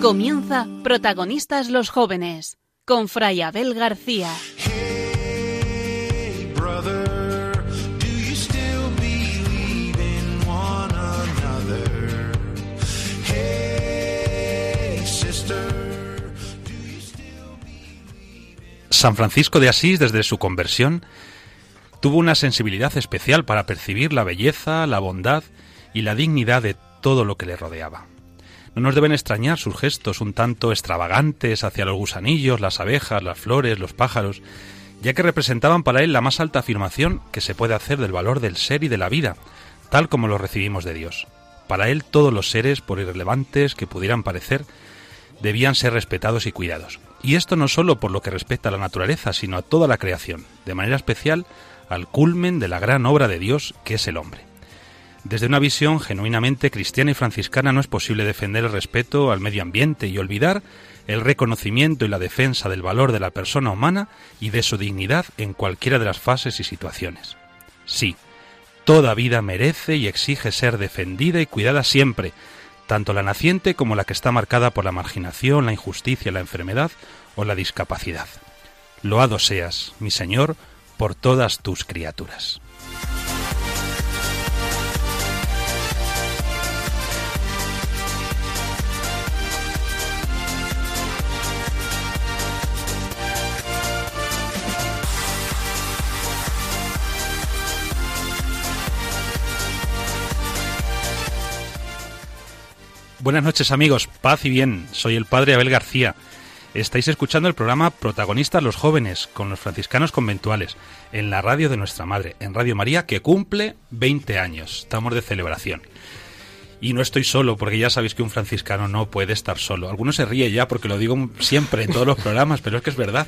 Comienza Protagonistas los Jóvenes con Fray Abel García. Hey, brother, do you still believe in one another? Hey, sister, do you still San Francisco de Asís, desde su conversión, tuvo una sensibilidad especial para percibir la belleza, la bondad y la dignidad de todo lo que le rodeaba. No nos deben extrañar sus gestos un tanto extravagantes hacia los gusanillos, las abejas, las flores, los pájaros, ya que representaban para él la más alta afirmación que se puede hacer del valor del ser y de la vida, tal como lo recibimos de Dios. Para él todos los seres, por irrelevantes que pudieran parecer, debían ser respetados y cuidados. Y esto no solo por lo que respecta a la naturaleza, sino a toda la creación, de manera especial al culmen de la gran obra de Dios que es el hombre. Desde una visión genuinamente cristiana y franciscana no es posible defender el respeto al medio ambiente y olvidar el reconocimiento y la defensa del valor de la persona humana y de su dignidad en cualquiera de las fases y situaciones. Sí, toda vida merece y exige ser defendida y cuidada siempre, tanto la naciente como la que está marcada por la marginación, la injusticia, la enfermedad o la discapacidad. Loado seas, mi Señor, por todas tus criaturas. Buenas noches amigos, paz y bien, soy el padre Abel García. Estáis escuchando el programa Protagonistas los jóvenes con los franciscanos conventuales en la radio de nuestra madre, en Radio María, que cumple 20 años. Estamos de celebración. Y no estoy solo, porque ya sabéis que un franciscano no puede estar solo. Algunos se ríe ya porque lo digo siempre en todos los programas, pero es que es verdad.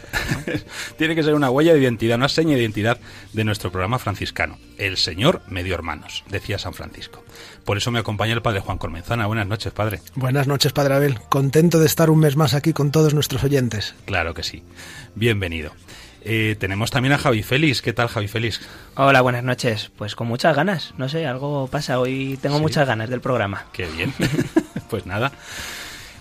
Tiene que ser una huella de identidad, una seña de identidad de nuestro programa franciscano. El Señor me dio hermanos, decía San Francisco. Por eso me acompaña el padre Juan Cormenzana. Buenas noches, padre. Buenas noches, padre Abel. Contento de estar un mes más aquí con todos nuestros oyentes. Claro que sí. Bienvenido. Eh, tenemos también a Javi Félix. ¿Qué tal, Javi Félix? Hola, buenas noches. Pues con muchas ganas. No sé, algo pasa. Hoy tengo Sí. muchas ganas del programa. Qué bien. pues nada.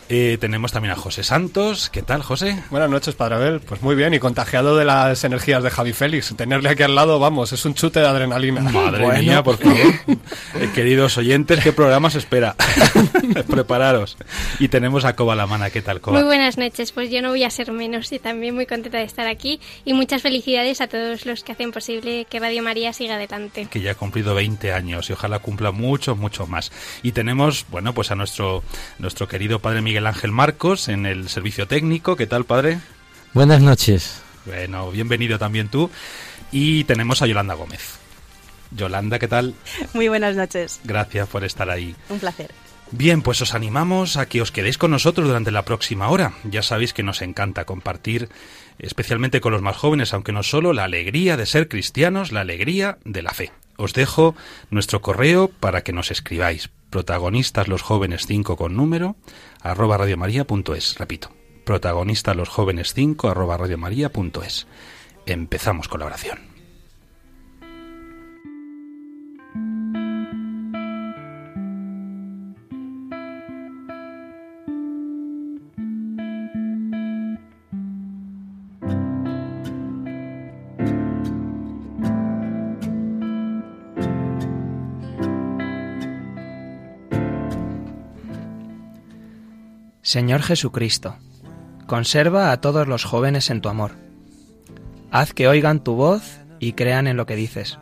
Eh, tenemos también a José Santos. ¿Qué tal, José? Buenas noches, Padre Abel. Pues muy bien, y contagiado de las energías de Javi Félix. Tenerle aquí al lado, vamos, es un chute de adrenalina. Madre Bueno. mía, por favor. Eh, queridos oyentes, ¿qué programa os espera? Prepararos. Y tenemos a Coba la Mana. ¿Qué tal, Coba? Muy buenas noches, pues yo no voy a ser menos y también muy contenta de estar aquí y muchas felicidades a todos los que hacen posible que Radio María siga adelante. que ya ha cumplido 20 años y ojalá cumpla muchos, muchos más. Y tenemos, bueno, pues a nuestro, nuestro querido padre Miguel Ángel Marcos en el servicio técnico. ¿Qué tal, padre? Buenas noches. Bueno, bienvenido también tú. Y tenemos a Yolanda Gómez. Yolanda, ¿qué tal? Muy buenas noches. Gracias por estar ahí. Un placer. Bien, pues os animamos a que os quedéis con nosotros durante la próxima hora. Ya sabéis que nos encanta compartir, especialmente con los más jóvenes, aunque no solo, la alegría de ser cristianos, la alegría de la fe. Os dejo nuestro correo para que nos escribáis. Protagonistas los jóvenes 5 con número arroba radiomaria.es. Repito, protagonistas los jóvenes 5 arroba. Empezamos con la oración. Señor Jesucristo, conserva a todos los jóvenes en tu amor. Haz que oigan tu voz y crean en lo que dices,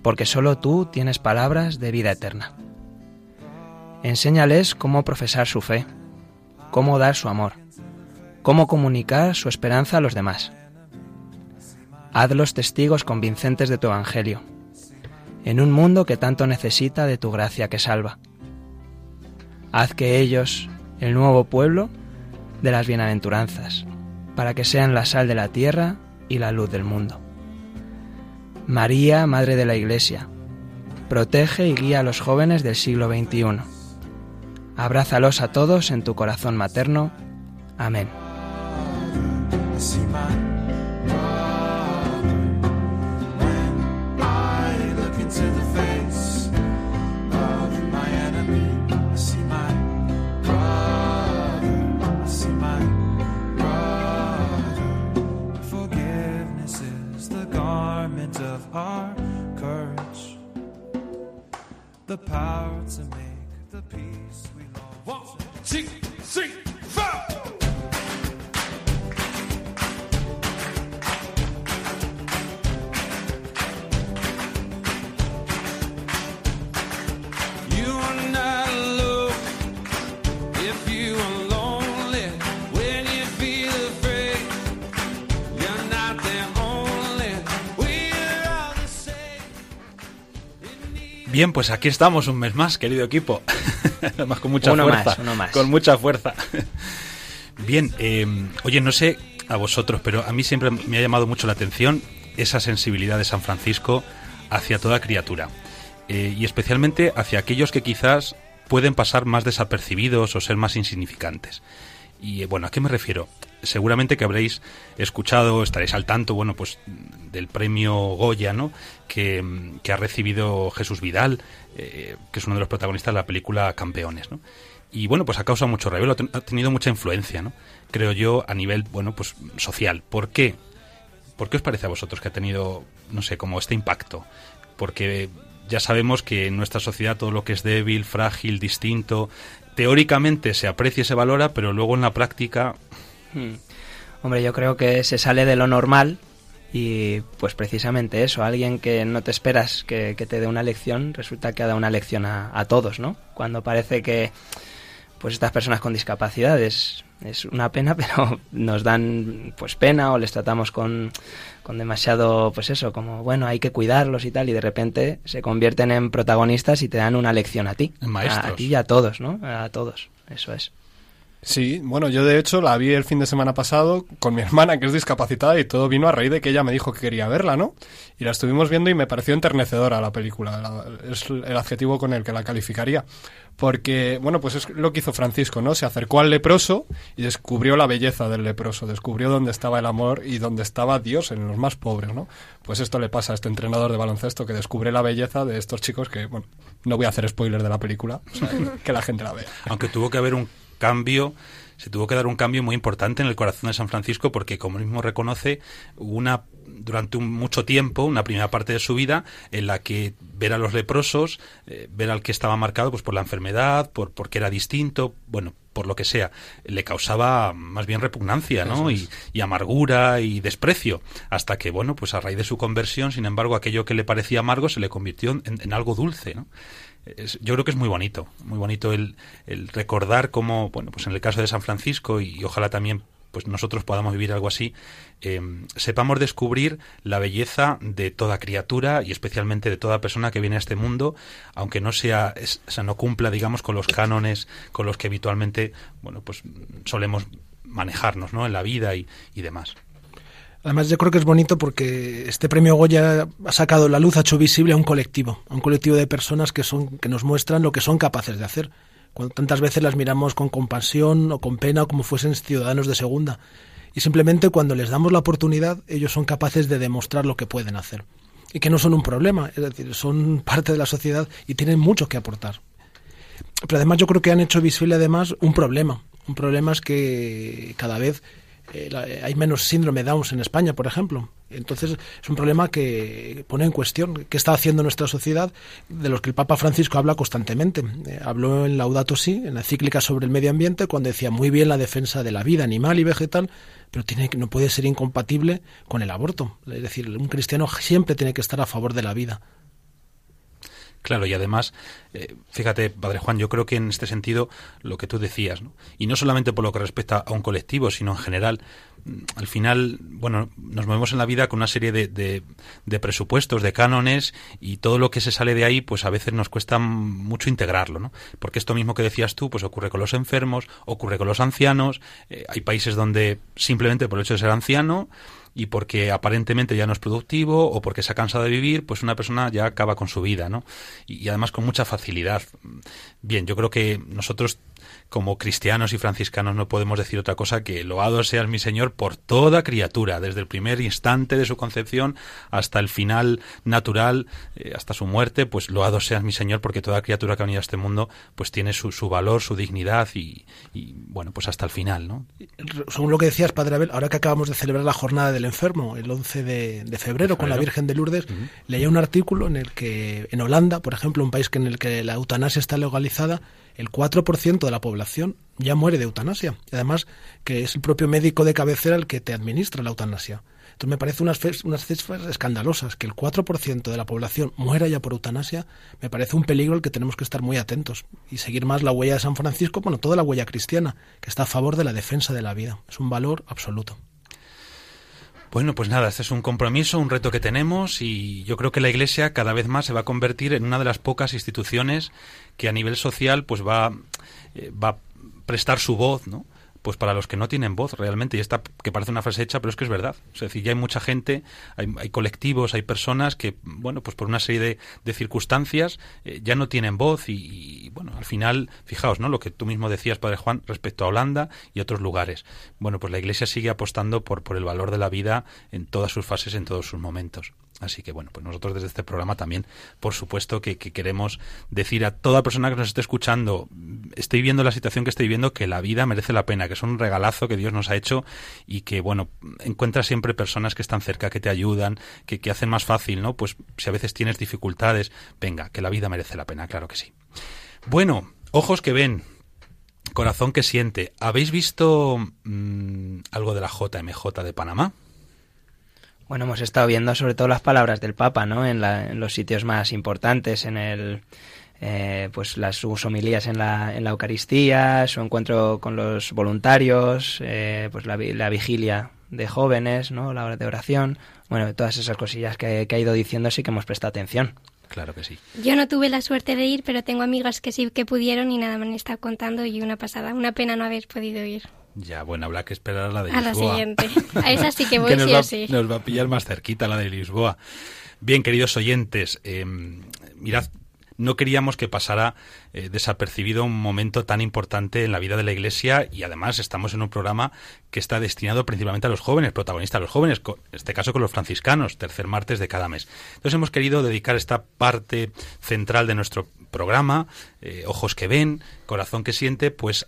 porque solo tú tienes palabras de vida eterna. Enséñales cómo profesar su fe, cómo dar su amor, cómo comunicar su esperanza a los demás. Hazlos testigos convincentes de tu Evangelio, en un mundo que tanto necesita de tu gracia que salva. Haz que ellos, el nuevo pueblo de las bienaventuranzas, para que sean la sal de la tierra y la luz del mundo. María, Madre de la Iglesia, protege y guía a los jóvenes del siglo XXI. Abrázalos a todos en tu corazón materno. Amén. the pirates Bien, pues aquí estamos un mes más, querido equipo. Además con mucha Uno fuerza. más, uno más. Con mucha fuerza. Bien, eh, oye, no sé a vosotros, pero a mí siempre me ha llamado mucho la atención esa sensibilidad de San Francisco hacia toda criatura. Eh, y especialmente hacia aquellos que quizás pueden pasar más desapercibidos o ser más insignificantes. Y eh, bueno, ¿a qué me refiero? Seguramente que habréis escuchado, estaréis al tanto, bueno, pues del premio Goya, ¿no? Que, que ha recibido Jesús Vidal, eh, que es uno de los protagonistas de la película Campeones, ¿no? Y bueno, pues ha causado mucho revuelo, ha tenido mucha influencia, ¿no? Creo yo, a nivel, bueno, pues social. ¿Por qué? ¿Por qué os parece a vosotros que ha tenido, no sé, como este impacto? Porque ya sabemos que en nuestra sociedad todo lo que es débil, frágil, distinto, teóricamente se aprecia y se valora, pero luego en la práctica Hmm. Hombre, yo creo que se sale de lo normal y pues precisamente eso, alguien que no te esperas que, que te dé una lección, resulta que ha dado una lección a, a todos, ¿no? Cuando parece que pues estas personas con discapacidad es, una pena, pero nos dan pues pena o les tratamos con, con demasiado, pues eso, como bueno, hay que cuidarlos y tal, y de repente se convierten en protagonistas y te dan una lección a ti. A ti y a todos, ¿no? A todos, eso es. Sí, bueno, yo de hecho la vi el fin de semana pasado con mi hermana que es discapacitada y todo vino a raíz de que ella me dijo que quería verla, ¿no? Y la estuvimos viendo y me pareció enternecedora la película, la- es el adjetivo con el que la calificaría. Porque, bueno, pues es lo que hizo Francisco, ¿no? Se acercó al leproso y descubrió la belleza del leproso, descubrió dónde estaba el amor y dónde estaba Dios en los más pobres, ¿no? Pues esto le pasa a este entrenador de baloncesto que descubre la belleza de estos chicos que, bueno, no voy a hacer spoiler de la película, que la gente la vea. aunque tuvo que haber un cambio, se tuvo que dar un cambio muy importante en el corazón de San Francisco porque, como él mismo reconoce, una durante un, mucho tiempo, una primera parte de su vida, en la que ver a los leprosos, eh, ver al que estaba marcado pues por la enfermedad, por porque era distinto, bueno, por lo que sea, le causaba más bien repugnancia, ¿no? Y, y amargura y desprecio, hasta que, bueno, pues a raíz de su conversión, sin embargo, aquello que le parecía amargo se le convirtió en, en algo dulce, ¿no? Es- yo creo que es muy bonito, muy bonito el, recordar cómo, bueno, pues en el caso de San Francisco y, ojalá también pues nosotros podamos vivir algo así, eh, sepamos descubrir la belleza de toda criatura y especialmente de toda persona que viene a este mundo, aunque no sea, o sea, no cumpla, digamos, con los cánones con los que habitualmente, bueno, pues solemos manejarnos, ¿no? En la vida y demás. Además, yo creo que es bonito porque este premio Goya ha sacado la luz, ha hecho visible a un colectivo, a un colectivo de personas que son que nos muestran lo que son capaces de hacer. Cuando tantas veces las miramos con compasión o con pena como fuesen ciudadanos de segunda. Y simplemente cuando les damos la oportunidad, ellos son capaces de demostrar lo que pueden hacer. Y que no son un problema, es decir, son parte de la sociedad y tienen mucho que aportar. Pero además yo creo que han hecho visible además un problema. Un problema es que cada vez eh, la- hay menos síndrome de Down en España, por ejemplo. Entonces es un problema que pone en cuestión qué está haciendo nuestra sociedad, de los que el Papa Francisco habla constantemente. Eh, habló en Laudato Si, en la encíclica sobre el medio ambiente, cuando decía muy bien la defensa de la vida animal y vegetal, pero tiene, no puede ser incompatible con el aborto. Es decir, un cristiano siempre tiene que estar a favor de la vida. Claro, y además, eh, fíjate, Padre Juan, yo creo que en este sentido lo que tú decías, ¿no? y no solamente por lo que respecta a un colectivo, sino en general, mm, al final, bueno, nos movemos en la vida con una serie de, presupuestos, de cánones, y todo lo que se sale de ahí, pues a veces nos cuesta mucho integrarlo, ¿no? Porque esto mismo que decías tú, pues ocurre con los enfermos, ocurre con los ancianos, eh, hay países donde simplemente por el hecho de ser anciano, y porque aparentemente ya no es productivo o porque se ha cansado de vivir, pues una persona ya acaba con su vida, ¿no? Y, y además con mucha facilidad. Bien, yo creo que nosotros como cristianos y franciscanos no podemos decir otra cosa que loado seas mi Señor por toda criatura, desde el primer instante de su concepción hasta el final natural, eh, hasta su muerte, pues loado seas mi Señor porque toda criatura que ha venido a este mundo pues tiene su, su valor, su dignidad y, y, bueno, pues hasta el final, ¿no? Según lo que decías, Padre Abel, ahora que acabamos de celebrar la jornada del enfermo, el 11 de, de febrero, con la Virgen de Lourdes, leía un artículo en el que en Holanda, por ejemplo, un país que en el que la eutanasia está legalizada, el 4% de la población ya muere de eutanasia. Y además que es el propio médico de cabecera el que te administra la eutanasia. Entonces me parece unas, unas cifras escandalosas. Que el 4% de la población muera ya por eutanasia me parece un peligro al que tenemos que estar muy atentos. Y seguir más la huella de San Francisco, bueno, toda la huella cristiana, que está a favor de la defensa de la vida. Es un valor absoluto. Bueno, pues nada, este es un compromiso, un reto que tenemos y yo creo que la Iglesia cada vez más se va a convertir en una de las pocas instituciones que a nivel social pues va, eh, va a prestar su voz, ¿no? Pues para los que no tienen voz realmente, y esta que parece una frase hecha, pero es que es verdad. Es decir, ya hay mucha gente, hay, colectivos, hay personas que, bueno, pues por una serie de, de circunstancias eh, ya no tienen voz y, y, bueno, al final, fijaos, ¿no? Lo que tú mismo decías, Padre Juan, respecto a Holanda y otros lugares. Bueno, pues la Iglesia sigue apostando por, por el valor de la vida en todas sus fases, en todos sus momentos. Así que bueno, pues nosotros desde este programa también, por supuesto, que, que, queremos decir a toda persona que nos esté escuchando, esté viviendo la situación que esté viviendo, que la vida merece la pena, que es un regalazo que Dios nos ha hecho y que, bueno, encuentra siempre personas que están cerca, que te ayudan, que, que hacen más fácil, ¿no? Pues si a veces tienes dificultades, venga, que la vida merece la pena, claro que sí. Bueno, ojos que ven, corazón que siente. ¿Habéis visto mmm, algo de la JMJ de Panamá? Bueno, hemos estado viendo sobre todo las palabras del Papa, ¿no? En, la, en los sitios más importantes, en el, eh, pues las sus homilías en la, en la Eucaristía, su encuentro con los voluntarios, eh, pues la, la, vigilia de jóvenes, ¿no? La hora de oración, bueno, todas esas cosillas que, que ha ido diciendo sí que hemos prestado atención. Claro que sí. Yo no tuve la suerte de ir, pero tengo amigas que sí que pudieron y nada me han estado contando y una pasada. Una pena no haber podido ir. Ya, bueno, habrá que esperar a la de a Lisboa. A la siguiente. A esa sí que voy que nos sí va, o sí. Nos va a pillar más cerquita la de Lisboa. Bien, queridos oyentes, eh, mirad, no queríamos que pasara eh, desapercibido un momento tan importante en la vida de la Iglesia y además estamos en un programa que está destinado principalmente a los jóvenes, protagonistas a los jóvenes, en este caso con los franciscanos, tercer martes de cada mes. Entonces hemos querido dedicar esta parte central de nuestro programa, eh, ojos que ven, corazón que siente, pues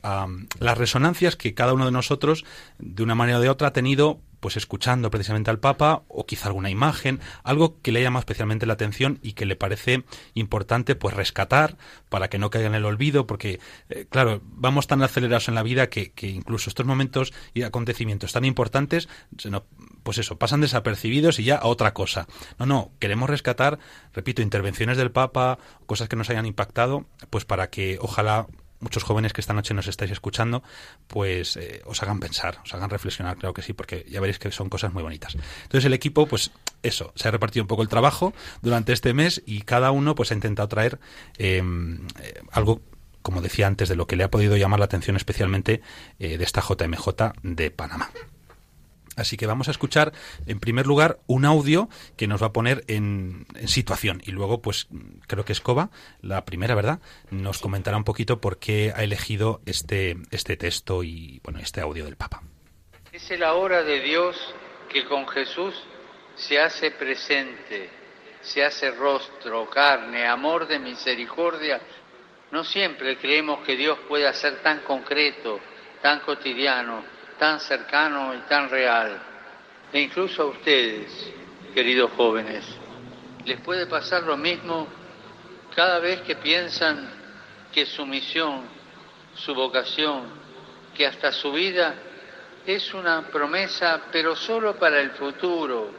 las resonancias que cada uno de nosotros, de una manera o de otra, ha tenido pues escuchando precisamente al Papa o quizá alguna imagen, algo que le llama especialmente la atención y que le parece importante pues rescatar para que no caiga en el olvido, porque eh, claro, vamos tan acelerados en la vida que, que, incluso estos momentos y acontecimientos tan importantes, pues eso, pasan desapercibidos y ya a otra cosa. No, no, queremos rescatar, repito, intervenciones del Papa, cosas que nos hayan impactado, pues para que ojalá muchos jóvenes que esta noche nos estáis escuchando, pues eh, os hagan pensar, os hagan reflexionar, creo que sí, porque ya veréis que son cosas muy bonitas. Entonces el equipo, pues eso, se ha repartido un poco el trabajo durante este mes y cada uno pues ha intentado traer eh, eh, algo como decía antes, de lo que le ha podido llamar la atención especialmente eh, de esta JMJ de Panamá. Así que vamos a escuchar, en primer lugar, un audio que nos va a poner en, situación. Y luego, pues, creo que Escoba, la primera, ¿verdad?, nos comentará un poquito por qué ha elegido este, este texto y, bueno, este audio del Papa. Es la hora de Dios que con Jesús se hace presente, se hace rostro, carne, amor de misericordia. No siempre creemos que Dios pueda ser tan concreto, tan cotidiano, tan cercano y tan real. E incluso a ustedes, queridos jóvenes, les puede pasar lo mismo cada vez que piensan que su misión, su vocación, que hasta su vida es una promesa, pero solo para el futuro,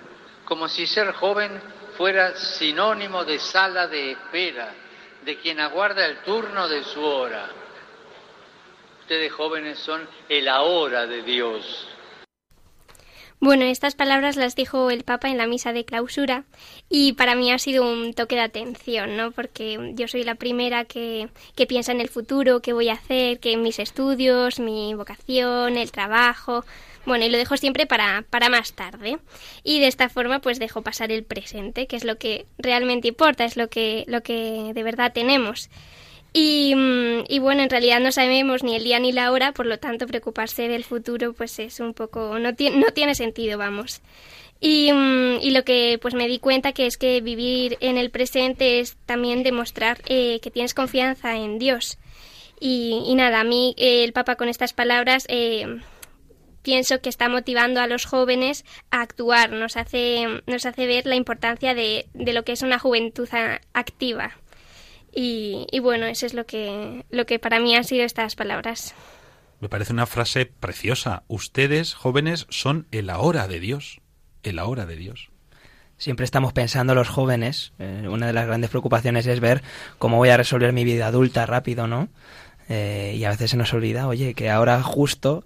como si ser joven fuera sinónimo de sala de espera, de quien aguarda el turno de su hora ustedes jóvenes son el ahora de Dios. Bueno, estas palabras las dijo el Papa en la misa de clausura y para mí ha sido un toque de atención, ¿no? Porque yo soy la primera que, que piensa en el futuro, qué voy a hacer, que mis estudios, mi vocación, el trabajo, bueno, y lo dejo siempre para, para más tarde. Y de esta forma pues dejo pasar el presente, que es lo que realmente importa, es lo que, lo que de verdad tenemos. Y, mm, y, bueno, en realidad no sabemos ni el día ni la hora, por lo tanto preocuparse del futuro pues es un poco, no, no tiene sentido, vamos. Y, mm, y, lo que pues me di cuenta que es que vivir en el presente es también demostrar eh, que tienes confianza en Dios. Y, y nada, a mí eh, el Papa con estas palabras eh, pienso que está motivando a los jóvenes a actuar, nos hace, nos hace ver la importancia de, de lo que es una juventud activa. Y, y, bueno, eso es lo que, lo que para mí han sido estas palabras. Me parece una frase preciosa. Ustedes, jóvenes, son el ahora de Dios. El ahora de Dios. Siempre estamos pensando los jóvenes, eh, una de las grandes preocupaciones es ver cómo voy a resolver mi vida adulta rápido, ¿no? Eh, y a veces se nos olvida, oye, que ahora justo,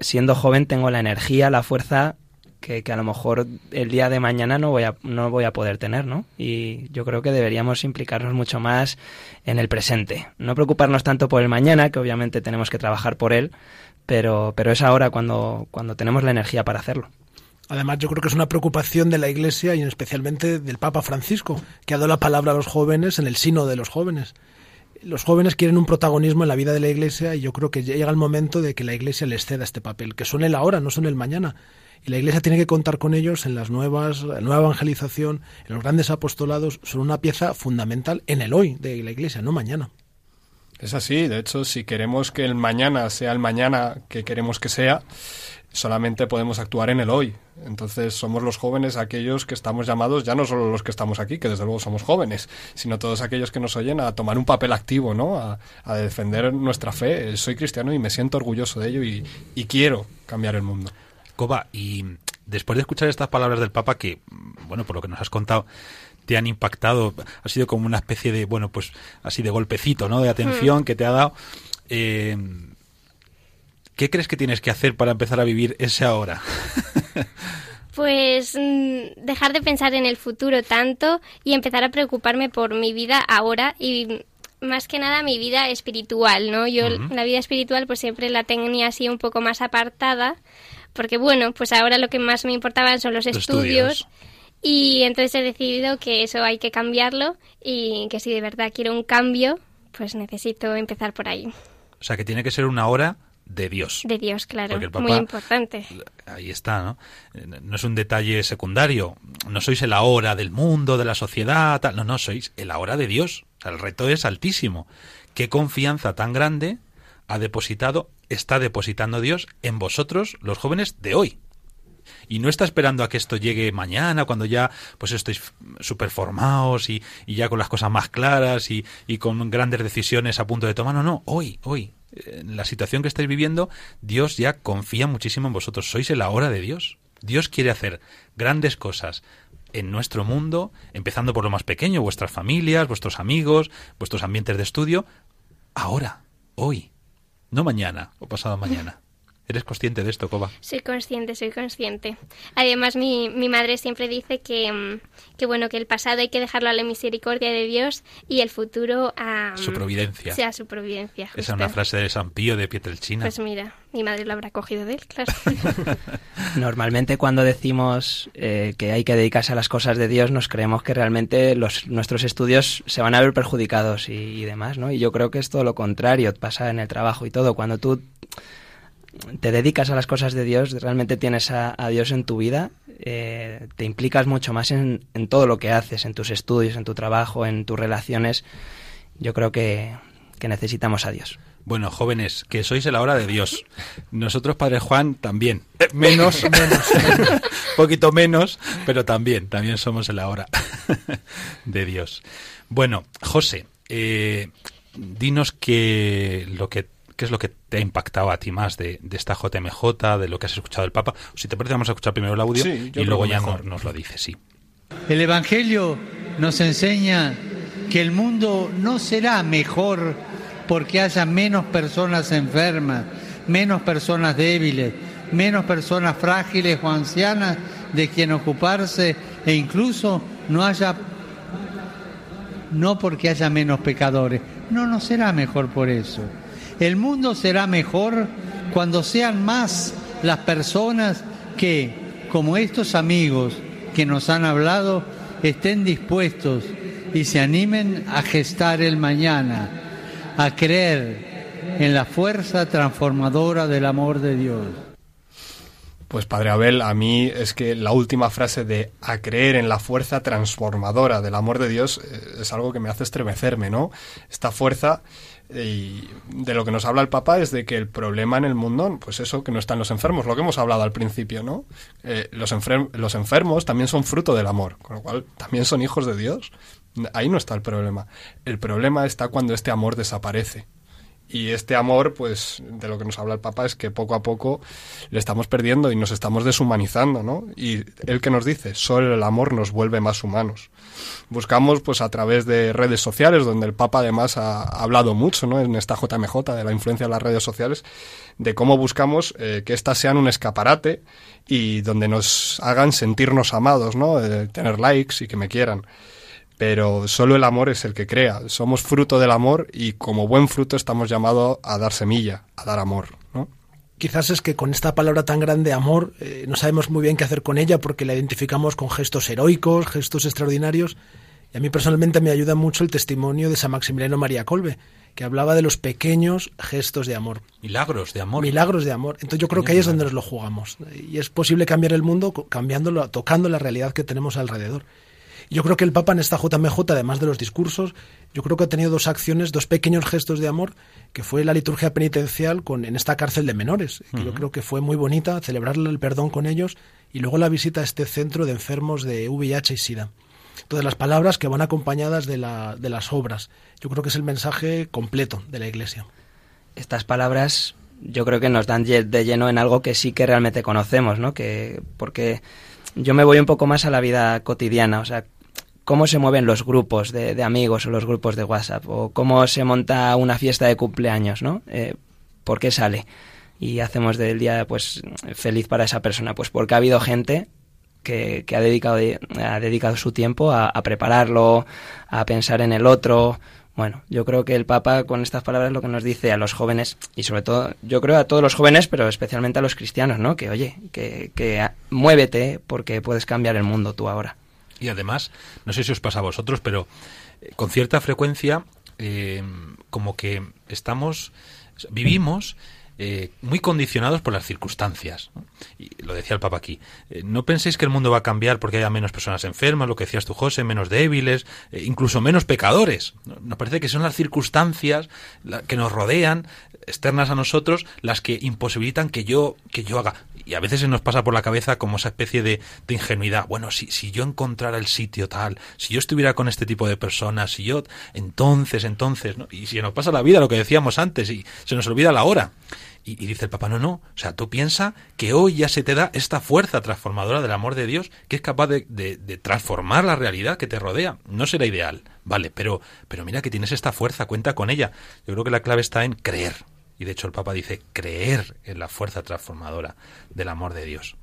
siendo joven, tengo la energía, la fuerza que, a lo mejor el día de mañana no voy a, no voy a poder tener, ¿no? Y yo creo que deberíamos implicarnos mucho más en el presente. No preocuparnos tanto por el mañana, que obviamente tenemos que trabajar por él, pero, pero es ahora cuando, cuando tenemos la energía para hacerlo. Además, yo creo que es una preocupación de la Iglesia y especialmente del Papa Francisco, que ha dado la palabra a los jóvenes en el sino de los jóvenes. Los jóvenes quieren un protagonismo en la vida de la Iglesia y yo creo que llega el momento de que la Iglesia les ceda este papel, que son el ahora, no son el mañana. Y la Iglesia tiene que contar con ellos en las nuevas, la nueva evangelización, en los grandes apostolados, son una pieza fundamental en el hoy de la Iglesia, no mañana. Es así, de hecho, si queremos que el mañana sea el mañana que queremos que sea, solamente podemos actuar en el hoy. Entonces somos los jóvenes aquellos que estamos llamados, ya no solo los que estamos aquí, que desde luego somos jóvenes, sino todos aquellos que nos oyen a tomar un papel activo, ¿no? A, a defender nuestra fe. Soy cristiano y me siento orgulloso de ello y, y quiero cambiar el mundo. Coba, y después de escuchar estas palabras del Papa, que, bueno, por lo que nos has contado, te han impactado, ha sido como una especie de, bueno, pues así de golpecito, ¿no? De atención que te ha dado. Eh, ¿Qué crees que tienes que hacer para empezar a vivir ese ahora? Pues mm, dejar de pensar en el futuro tanto y empezar a preocuparme por mi vida ahora y más que nada mi vida espiritual, ¿no? Yo uh -huh. la vida espiritual pues siempre la tenía así un poco más apartada porque bueno, pues ahora lo que más me importaban son los, los estudios. estudios. Y entonces he decidido que eso hay que cambiarlo y que si de verdad quiero un cambio, pues necesito empezar por ahí. O sea, que tiene que ser una hora de Dios. De Dios, claro. Papá, muy importante. Ahí está, ¿no? No es un detalle secundario. No sois el ahora del mundo, de la sociedad, tal. No, no, sois el ahora de Dios. O sea, el reto es altísimo. ¿Qué confianza tan grande ha depositado, está depositando Dios en vosotros, los jóvenes de hoy? y no está esperando a que esto llegue mañana, cuando ya pues estéis súper formados y, ya con las cosas más claras y, y, con grandes decisiones a punto de tomar. No, no, hoy, hoy. En la situación que estáis viviendo, Dios ya confía muchísimo en vosotros. Sois el ahora de Dios. Dios quiere hacer grandes cosas en nuestro mundo, empezando por lo más pequeño, vuestras familias, vuestros amigos, vuestros ambientes de estudio, ahora, hoy, no mañana o pasado mañana. ¿Eres consciente de esto, Coba? Soy consciente, soy consciente. Además, mi, mi madre siempre dice que, que, bueno, que el pasado hay que dejarlo a la misericordia de Dios y el futuro a... Su providencia. Sea su providencia. Justo. Esa es una frase de San Pío de Pietrelcina. Pues mira, mi madre lo habrá cogido de él, claro. Normalmente cuando decimos eh, que hay que dedicarse a las cosas de Dios, nos creemos que realmente los, nuestros estudios se van a ver perjudicados y, y demás, ¿no? Y yo creo que es todo lo contrario, pasa en el trabajo y todo. Cuando tú te dedicas a las cosas de Dios, realmente tienes a, a Dios en tu vida, eh, te implicas mucho más en, en, todo lo que haces, en tus estudios, en tu trabajo, en tus relaciones. Yo creo que, que necesitamos a Dios. Bueno, jóvenes, que sois el hora de Dios. Nosotros, Padre Juan, también. Eh, menos, menos, poquito menos, pero también, también somos el hora de Dios. Bueno, José, eh, dinos que lo que qué es lo que te ha impactado a ti más de, de, esta JMJ, de lo que has escuchado del Papa. Si te parece, vamos a escuchar primero el audio sí, y luego ya nos, nos lo dices, sí. El Evangelio nos enseña que el mundo no será mejor porque haya menos personas enfermas, menos personas débiles, menos personas frágiles o ancianas de quien ocuparse e incluso no haya no porque haya menos pecadores, no, no será mejor por eso. El mundo será mejor cuando sean más las personas que, como estos amigos que nos han hablado, estén dispuestos y se animen a gestar el mañana. a creer en la fuerza transformadora del amor de Dios. Pues Padre Abel, a mí es que la última frase de a creer en la fuerza transformadora del amor de Dios eh, es algo que me hace estremecerme, ¿no? Esta fuerza y de lo que nos habla el Papa es de que el problema en el mundo, pues eso, que no están los enfermos, lo que hemos hablado al principio, ¿no? Eh, los, los enfermos también son fruto del amor, con lo cual también son hijos de Dios. Ahí no está el problema. El problema está cuando este amor desaparece. Y este amor, pues, de lo que nos habla el Papa es que poco a poco le estamos perdiendo y nos estamos deshumanizando, ¿no? Y él que nos dice, solo el amor nos vuelve más humanos. Buscamos, pues, a través de redes sociales, donde el Papa además ha hablado mucho, ¿no? En esta JMJ, de la influencia de las redes sociales, de cómo buscamos eh, que éstas sean un escaparate y donde nos hagan sentirnos amados, ¿no? Tener likes y que me quieran pero solo el amor es el que crea. Somos fruto del amor y como buen fruto estamos llamados a dar semilla, a dar amor, ¿no? Quizás es que con esta palabra tan grande, amor, eh, no sabemos muy bien qué hacer con ella porque la identificamos con gestos heroicos, gestos extraordinarios. Y a mí personalmente me ayuda mucho el testimonio de San Maximiliano María Colbe, que hablaba de los pequeños gestos de amor. Milagros de amor. Milagros de amor. Entonces yo creo que ahí es donde nos lo jugamos. Y es posible cambiar el mundo cambiándolo, tocando la realidad que tenemos alrededor. Yo creo que el Papa en esta JMJ, además de los discursos, yo creo que ha tenido dos acciones, dos pequeños gestos de amor, que fue la liturgia penitencial con, en esta cárcel de menores, que yo creo que fue muy bonita, celebrar el perdón con ellos, y luego la visita a este centro de enfermos de VIH y SIDA. Todas las palabras que van acompañadas de, la, de las obras. Yo creo que es el mensaje completo de la Iglesia. Estas palabras yo creo que nos dan de lleno en algo que sí que realmente conocemos, ¿no? Que porque yo me voy un poco más a la vida cotidiana, o sea, cómo se mueven los grupos de, de amigos o los grupos de WhatsApp, o cómo se monta una fiesta de cumpleaños, ¿no? Eh, ¿Por qué sale? Y hacemos del día pues feliz para esa persona, pues porque ha habido gente que, que ha, dedicado, ha dedicado su tiempo a, prepararlo, a pensar en el otro. Bueno, yo creo que el Papa con estas palabras lo que nos dice a los jóvenes, y sobre todo, yo creo a todos los jóvenes, pero especialmente a los cristianos, ¿no? Que oye, que, que muévete porque puedes cambiar el mundo tú ahora. Y además, no sé si os pasa a vosotros, pero eh, con cierta frecuencia, eh, como que estamos, vivimos eh, muy condicionados por las circunstancias. Y lo decía el Papa aquí. eh, no penséis que el mundo va a cambiar porque haya menos personas enfermas, lo que decías tú, José, menos débiles, eh, incluso menos pecadores. ¿no? Nos parece que son las circunstancias la- que nos rodean, externas a nosotros, las que imposibilitan que yo, que yo haga. Y a veces se nos pasa por la cabeza como esa especie de, de ingenuidad. Bueno, si, si yo encontrara el sitio tal, si yo estuviera con este tipo de personas, si yo, entonces, entonces, ¿no? Y si nos pasa la vida, lo que decíamos antes, y se nos olvida la hora. Y, dice el Papa, no, no, o sea, tú piensa que hoy ya se te da esta fuerza transformadora del amor de Dios que es capaz de, de- de transformar la realidad que te rodea. No será ideal, vale, pero, pero mira que tienes esta fuerza, cuenta con ella. Yo creo que la clave está en creer. Y de hecho el Papa dice creer en la fuerza transformadora del amor de Dios.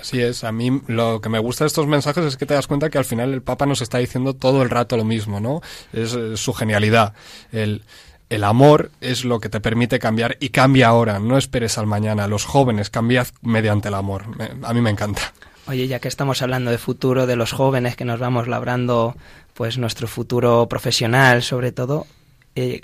Así es, a mí lo que me gusta de estos mensajes es que te das cuenta que al final el Papa nos está diciendo todo el rato lo mismo, ¿no? Es eh, su genialidad. El, el amor es lo que te permite cambiar y cambia ahora, no esperes al mañana. Los jóvenes, cambiad mediante el amor. A mí me encanta. Oye, ya que estamos hablando de futuro, de los jóvenes que nos vamos labrando, pues nuestro futuro profesional, sobre todo, eh,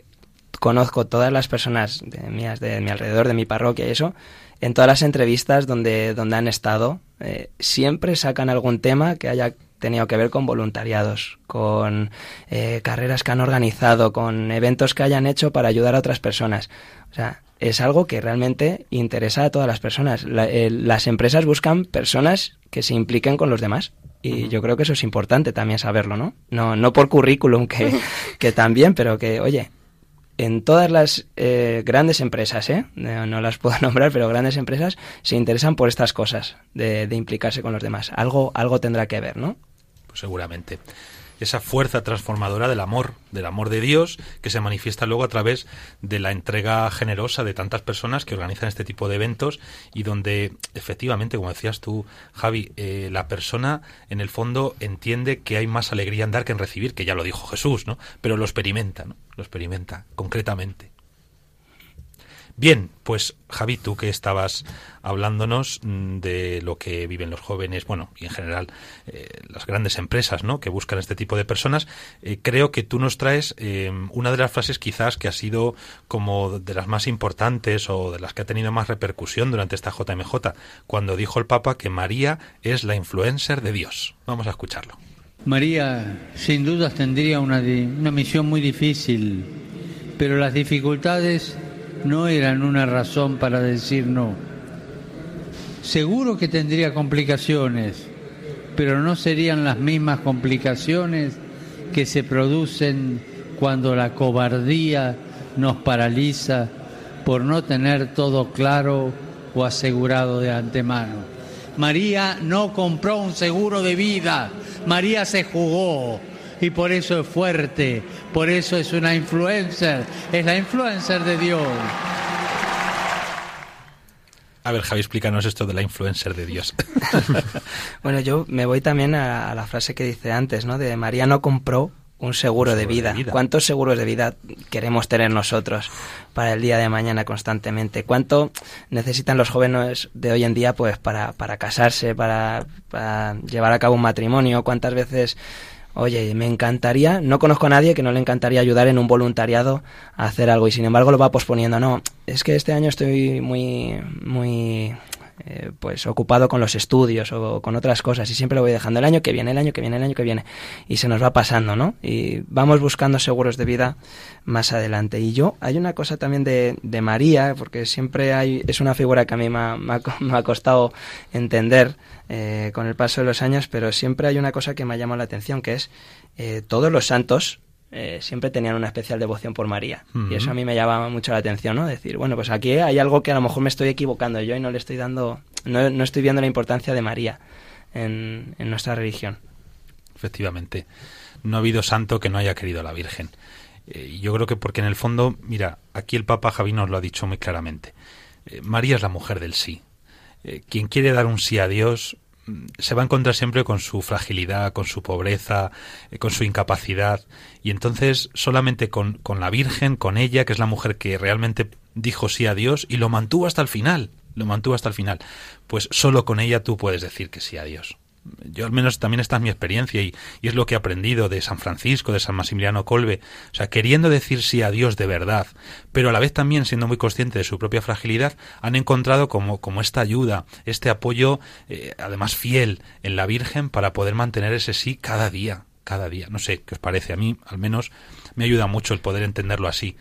conozco todas las personas de, mías de mi alrededor, de mi parroquia y eso, en todas las entrevistas donde, donde han estado, eh, siempre sacan algún tema que haya tenido que ver con voluntariados, con eh, carreras que han organizado, con eventos que hayan hecho para ayudar a otras personas. O sea, es algo que realmente interesa a todas las personas. La- eh, las empresas buscan personas que se impliquen con los demás. Y yo creo que eso es importante también saberlo, ¿no? No, no por currículum, que, que también, pero que, oye, en todas las eh, grandes empresas, ¿eh? No, no las puedo nombrar, pero grandes empresas se interesan por estas cosas, de, de implicarse con los demás. Algo, algo tendrá que ver, ¿no? Pues seguramente. Esa fuerza transformadora del amor, del amor de Dios, que se manifiesta luego a través de la entrega generosa de tantas personas que organizan este tipo de eventos y donde efectivamente, como decías tú, Javi, eh, la persona en el fondo entiende que hay más alegría en dar que en recibir, que ya lo dijo Jesús, ¿no? Pero lo experimenta, ¿no? Lo experimenta concretamente. Bien, pues Javi, tú que estabas hablándonos mm, de lo que viven los jóvenes, bueno, y en general eh, las grandes empresas, ¿no? Que buscan este tipo de personas, eh, creo que tú nos traes eh, una de las frases quizás que ha sido como de las más importantes o de las que ha tenido más repercusión durante esta JMJ, cuando dijo el Papa que María es la influencer de Dios. Vamos a escucharlo. María sin dudas tendría una, una misión muy difícil, pero las dificultades no eran una razón para decir no. Seguro que tendría complicaciones, pero no serían las mismas complicaciones que se producen cuando la cobardía nos paraliza por no tener todo claro o asegurado de antemano. María no compró un seguro de vida, María se jugó y por eso es fuerte, por eso es una influencer, es la influencer de Dios. A ver, Javi, explícanos esto de la influencer de Dios. Bueno, yo me voy también a, a la frase que dice antes, ¿no? De María no compró un seguro, de, seguro de vida. vida. ¿Cuántos seguros de vida queremos tener nosotros para el día de mañana constantemente? ¿Cuánto necesitan los jóvenes de hoy en día pues para, para casarse, para, para llevar a cabo un matrimonio? ¿Cuántas veces Oye, me encantaría, no conozco a nadie que no le encantaría ayudar en un voluntariado a hacer algo y sin embargo lo va posponiendo. No, es que este año estoy muy, muy, eh, pues ocupado con los estudios o con otras cosas y siempre lo voy dejando el año que viene, el año que viene, el año que viene y se nos va pasando, ¿no? Y vamos buscando seguros de vida más adelante. Y yo, hay una cosa también de, de María, porque siempre hay, es una figura que a mí me ha, me ha me ha costado entender eh, con el paso de los años, pero siempre hay una cosa que me ha llamado la atención, que es eh, todos los santos eh, siempre tenían una especial devoción por María. Y eso a mí me llama mucho la atención, ¿no? Decir, bueno, pues aquí hay algo que a lo mejor me estoy equivocando yo y no le estoy dando, no, no estoy viendo la importancia de María en, en nuestra religión. Efectivamente. No ha habido santo que no haya querido a la Virgen. Eh, y yo creo que porque en el fondo, mira, aquí el Papa Javi nos lo ha dicho muy claramente. Eh, María es la mujer del sí. Eh, quien quiere dar un sí a Dios se va a encontrar siempre con su fragilidad, con su pobreza, eh, con su incapacidad. Y entonces solamente con, con la Virgen, con ella, que es la mujer que realmente dijo sí a Dios y lo mantuvo hasta el final, lo mantuvo hasta el final, pues solo con ella tú puedes decir que sí a Dios. Yo al menos también esta es mi experiencia y, y es lo que he aprendido de San Francisco, de San Maximiliano Colbe, o sea, queriendo decir sí a Dios de verdad, pero a la vez también siendo muy consciente de su propia fragilidad, han encontrado como, como esta ayuda, este apoyo, eh, además fiel en la Virgen para poder mantener ese sí cada día, cada día. No sé qué os parece, a mí al menos me ayuda mucho el poder entenderlo así.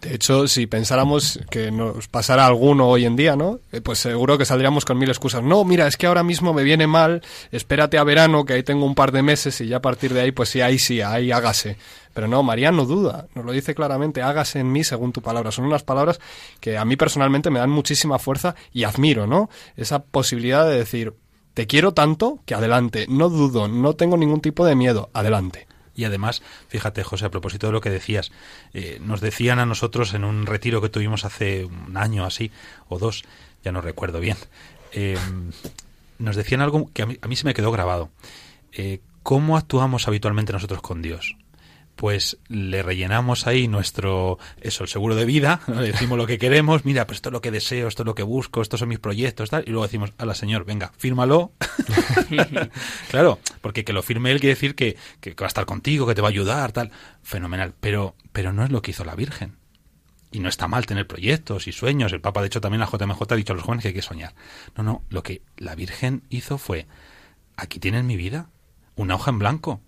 De hecho, si pensáramos que nos pasara alguno hoy en día, ¿no? Eh, Pues seguro que saldríamos con mil excusas. No, mira, es que ahora mismo me viene mal, espérate a verano, que ahí tengo un par de meses y ya a partir de ahí, pues sí, ahí sí, ahí hágase. Pero no, María no duda, nos lo dice claramente, hágase en mí según tu palabra. Son unas palabras que a mí personalmente me dan muchísima fuerza y admiro, ¿no? Esa posibilidad de decir, te quiero tanto que adelante, no dudo, no tengo ningún tipo de miedo, adelante. Y además, fíjate, José, a propósito de lo que decías, eh, nos decían a nosotros en un retiro que tuvimos hace un año así, o dos, ya no recuerdo bien, eh, nos decían algo que a mí, a se me quedó grabado. Eh, ¿Cómo actuamos habitualmente nosotros con Dios? Pues le rellenamos ahí nuestro, eso, el seguro de vida, le decimos lo que queremos, mira, pues esto es lo que deseo, esto es lo que busco, estos son mis proyectos, tal, y luego decimos, a la señor, venga, fírmalo. claro, porque que lo firme él quiere decir que, que va a estar contigo, que te va a ayudar, tal, fenomenal, pero, pero no es lo que hizo la Virgen. Y no está mal tener proyectos y sueños. El Papa, de hecho, también la JMJ ha dicho a los jóvenes que hay que soñar. No, no, lo que la Virgen hizo fue, aquí tienes mi vida, una hoja en blanco,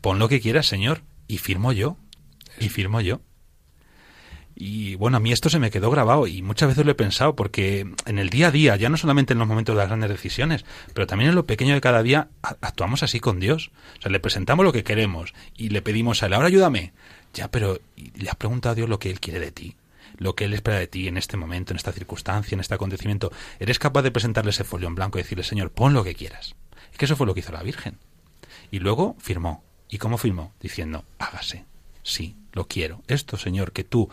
pon lo que quieras, Señor, y firmo yo, y firmo yo. Y bueno, a mí esto se me quedó grabado y muchas veces lo he pensado porque en el día a día, ya no solamente en los momentos de las grandes decisiones, pero también en lo pequeño de cada día, actuamos así con Dios. O sea, le presentamos lo que queremos y le pedimos a él, ahora ayúdame. Ya, pero ¿y le has preguntado a Dios lo que Él quiere de ti, lo que Él espera de ti en este momento, en esta circunstancia, en este acontecimiento. ¿Eres capaz de presentarle ese folio en blanco y decirle, Señor, pon lo que quieras? Es que eso fue lo que hizo la Virgen. Y luego firmó. ¿Y cómo firmó? Diciendo, hágase. Sí, lo quiero. Esto, Señor, que tú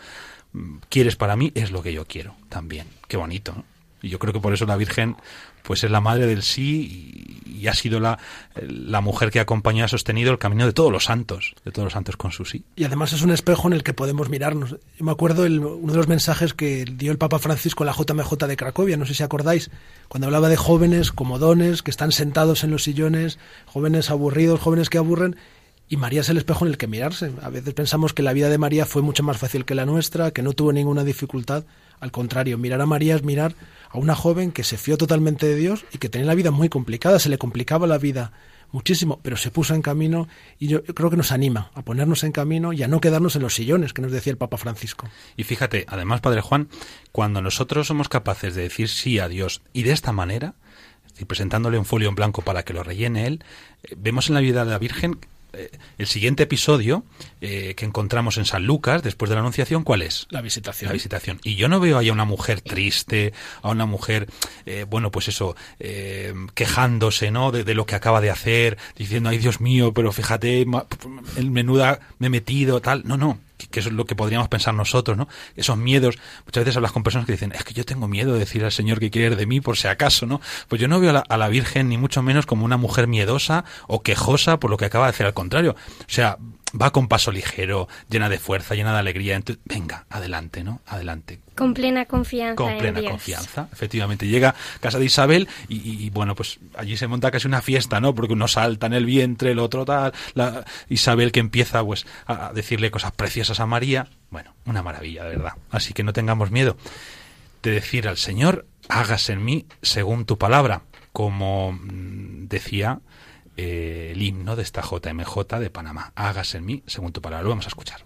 mm, quieres para mí es lo que yo quiero también. Qué bonito, ¿no? Y yo creo que por eso la Virgen pues es la madre del sí y, ha sido la, la mujer que acompañó y ha sostenido el camino de todos los santos, de todos los santos con su sí. Y además es un espejo en el que podemos mirarnos. Yo me acuerdo uno de los mensajes que dio el Papa Francisco en la JMJ de Cracovia, no sé si acordáis, cuando hablaba de jóvenes como dones que están sentados en los sillones, jóvenes aburridos, jóvenes que aburren, y María es el espejo en el que mirarse. A veces pensamos que la vida de María fue mucho más fácil que la nuestra, que no tuvo ninguna dificultad. Al contrario, mirar a María es mirar a una joven que se fió totalmente de Dios y que tenía la vida muy complicada, se le complicaba la vida muchísimo, pero se puso en camino y yo creo que nos anima a ponernos en camino y a no quedarnos en los sillones, que nos decía el Papa Francisco. Y fíjate, además, Padre Juan, cuando nosotros somos capaces de decir sí a Dios y de esta manera, decir, presentándole un folio en blanco para que lo rellene él, eh, vemos en la vida de la Virgen el siguiente episodio eh, que encontramos en San Lucas, después de la Anunciación, ¿cuál es? La visitación. La visitación. Y yo no veo ahí a una mujer triste, a una mujer, eh, bueno, pues eso, eh, quejándose, ¿no? De, de lo que acaba de hacer, diciendo, ay Dios mío, pero fíjate, el menuda me he metido, tal. No, no, que, es lo que podríamos pensar nosotros, ¿no? Esos miedos. Muchas veces hablas con personas que dicen, es que yo tengo miedo de decir al Señor que quiere de mí por si acaso, ¿no? Pues yo no veo a la, a la Virgen ni mucho menos como una mujer miedosa o quejosa por lo que acaba de hacer, al contrario. O sea, va con paso ligero, llena de fuerza, llena de alegría. Entonces, venga, adelante, ¿no? Adelante. Con plena confianza Con en plena Dios. confianza, efectivamente. Llega a casa de Isabel y, y- y, bueno, pues allí se monta casi una fiesta, ¿no? Porque uno salta en el vientre, el otro tal. La Isabel que empieza pues a a decirle cosas preciosas a María. Bueno, una maravilla, de verdad. Así que no tengamos miedo de decir al Señor, hágase en mí según tu palabra, como mm, decía eh, el himno de esta JMJ de Panamá. Hágase en mí según tu palabra. Lo vamos a escuchar.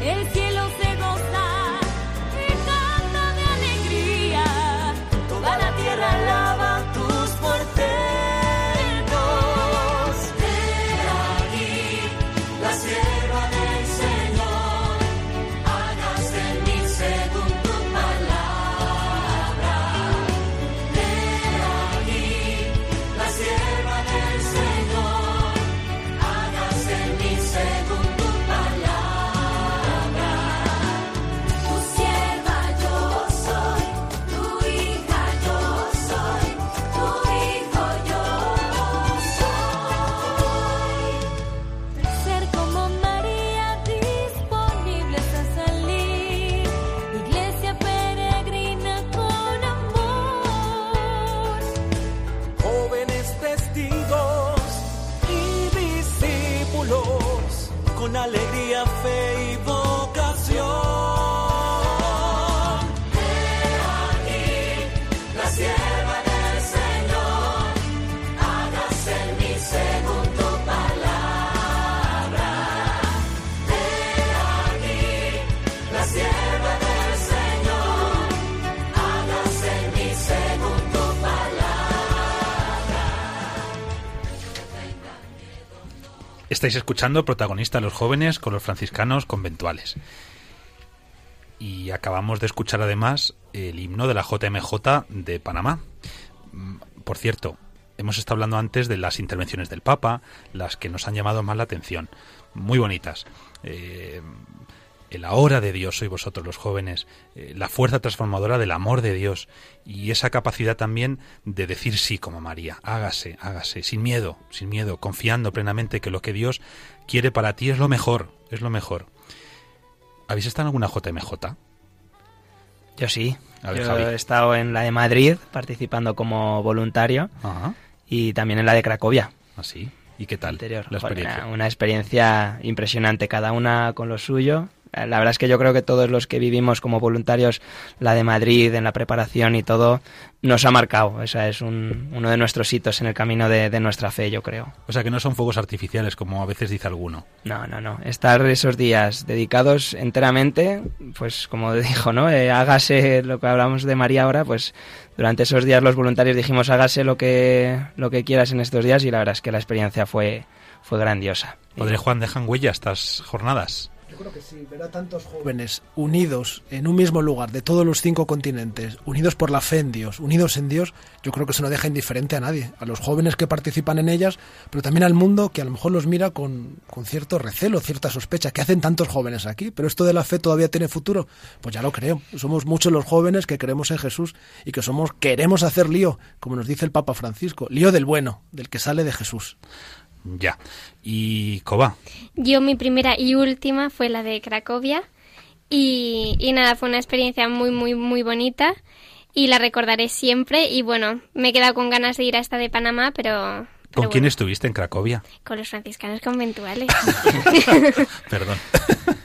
El cielo se Estáis escuchando protagonista los jóvenes con los franciscanos conventuales. Y acabamos de escuchar además el himno de la JMJ de Panamá. Mm, Por cierto, hemos estado hablando antes de las intervenciones del Papa, las que nos han llamado más la atención. Muy bonitas. Eh, el ahora de Dios sois vosotros los jóvenes, eh, la fuerza transformadora del amor de Dios y esa capacidad también de decir sí como María, hágase, hágase, sin miedo, sin miedo, confiando plenamente que lo que Dios quiere para ti es lo mejor, es lo mejor. ¿Habéis estado en alguna JMJ? Yo sí. A ver, Yo Javi. he estado en la de Madrid participando como voluntario Ajá. y también en la de Cracovia. Así. ¿Y qué tal la experiencia? Una, una experiencia impresionante, cada una con lo suyo. Eh, La verdad es que yo creo que todos los que vivimos como voluntarios la de Madrid en la preparación y todo nos ha marcado. O sea, es un- uno de nuestros hitos en el camino de, de nuestra fe, yo creo. O sea, que no son fuegos artificiales, como a veces dice alguno. No, no, no. Estar esos días dedicados enteramente, pues como dijo, ¿no? Eh, hágase lo que hablamos de María ahora, pues durante esos días los voluntarios dijimos hágase lo que, lo que quieras en estos días y la verdad es que la experiencia fue, fue grandiosa. Padre Juan, ¿dejan huella estas jornadas? Yo creo que sí, ver a tantos jóvenes unidos en un mismo lugar de todos los cinco continentes, unidos por la fe en Dios, unidos en Dios, yo creo que eso no deja indiferente a nadie, a los jóvenes que participan en ellas, pero también al mundo que a lo mejor los mira con, con cierto recelo, cierta sospecha, que hacen tantos jóvenes aquí, pero esto de la fe todavía tiene futuro, pues ya lo creo, somos muchos los jóvenes que creemos en Jesús y que somos queremos hacer lío, como nos dice el Papa Francisco, lío del bueno, del que sale de Jesús. Ya. ¿Y Coba? Yo mi primera y última fue la de Cracovia y, y nada, fue una experiencia muy, muy, muy bonita y la recordaré siempre y bueno, me he quedado con ganas de ir a esta de Panamá, pero... ¿Con quién estuviste en Cracovia? Con los franciscanos conventuales. Perdón.